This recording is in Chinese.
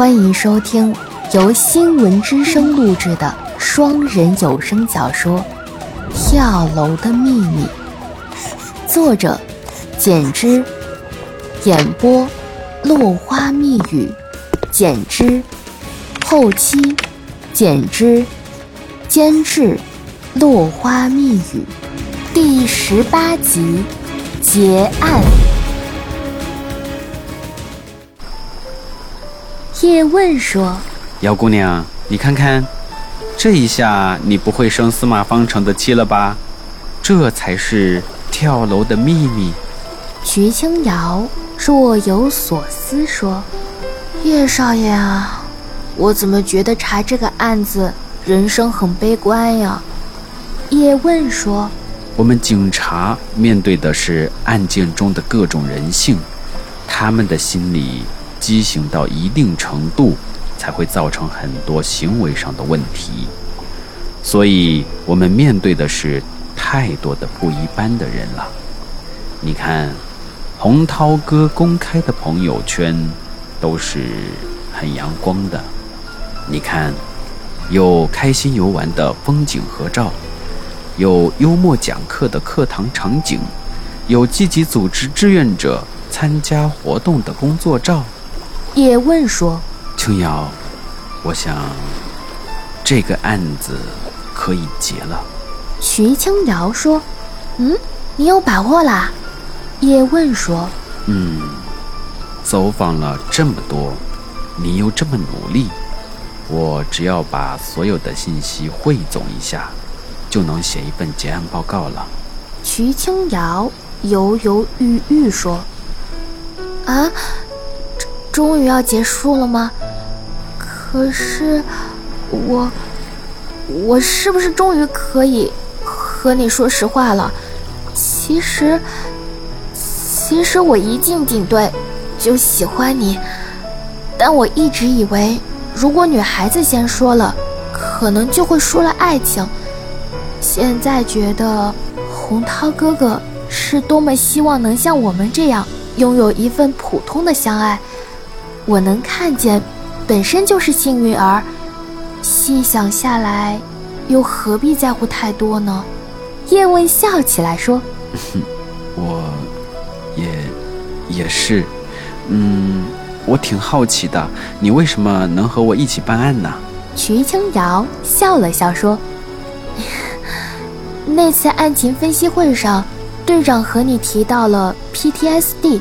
欢迎收听由新闻之声录制的双人有声小说《跳楼的秘密》，作者简之，演播落花密语，简之，后期简之，监制落花密语，第十八集结案。叶问说：“姚姑娘，你看看，这一下你不会生司马方成的气了吧？这才是跳楼的秘密。”徐清瑶若有所思说：“叶少爷啊，我怎么觉得查这个案子人生很悲观呀？”叶问说：“我们警察面对的是案件中的各种人性，他们的心理。”畸形到一定程度，才会造成很多行为上的问题。所以，我们面对的是太多的不一般的人了。你看，洪涛哥公开的朋友圈都是很阳光的。你看，有开心游玩的风景合照，有幽默讲课的课堂场景，有积极组织志愿者参加活动的工作照。叶问说：“青瑶，我想这个案子可以结了。”徐青瑶说：“嗯，你有把握啦？”叶问说：“嗯，走访了这么多，你又这么努力，我只要把所有的信息汇总一下，就能写一份结案报告了。”徐青瑶犹犹豫豫说：“啊？”终于要结束了吗？可是，我，我是不是终于可以和你说实话了？其实，其实我一进警队就喜欢你，但我一直以为，如果女孩子先说了，可能就会输了爱情。现在觉得，洪涛哥哥是多么希望能像我们这样拥有一份普通的相爱。我能看见，本身就是幸运儿。细想下来，又何必在乎太多呢？叶问笑起来说：“ 我，也，也是。嗯，我挺好奇的，你为什么能和我一起办案呢？”徐清瑶笑了笑说：“ 那次案情分析会上，队长和你提到了 PTSD。”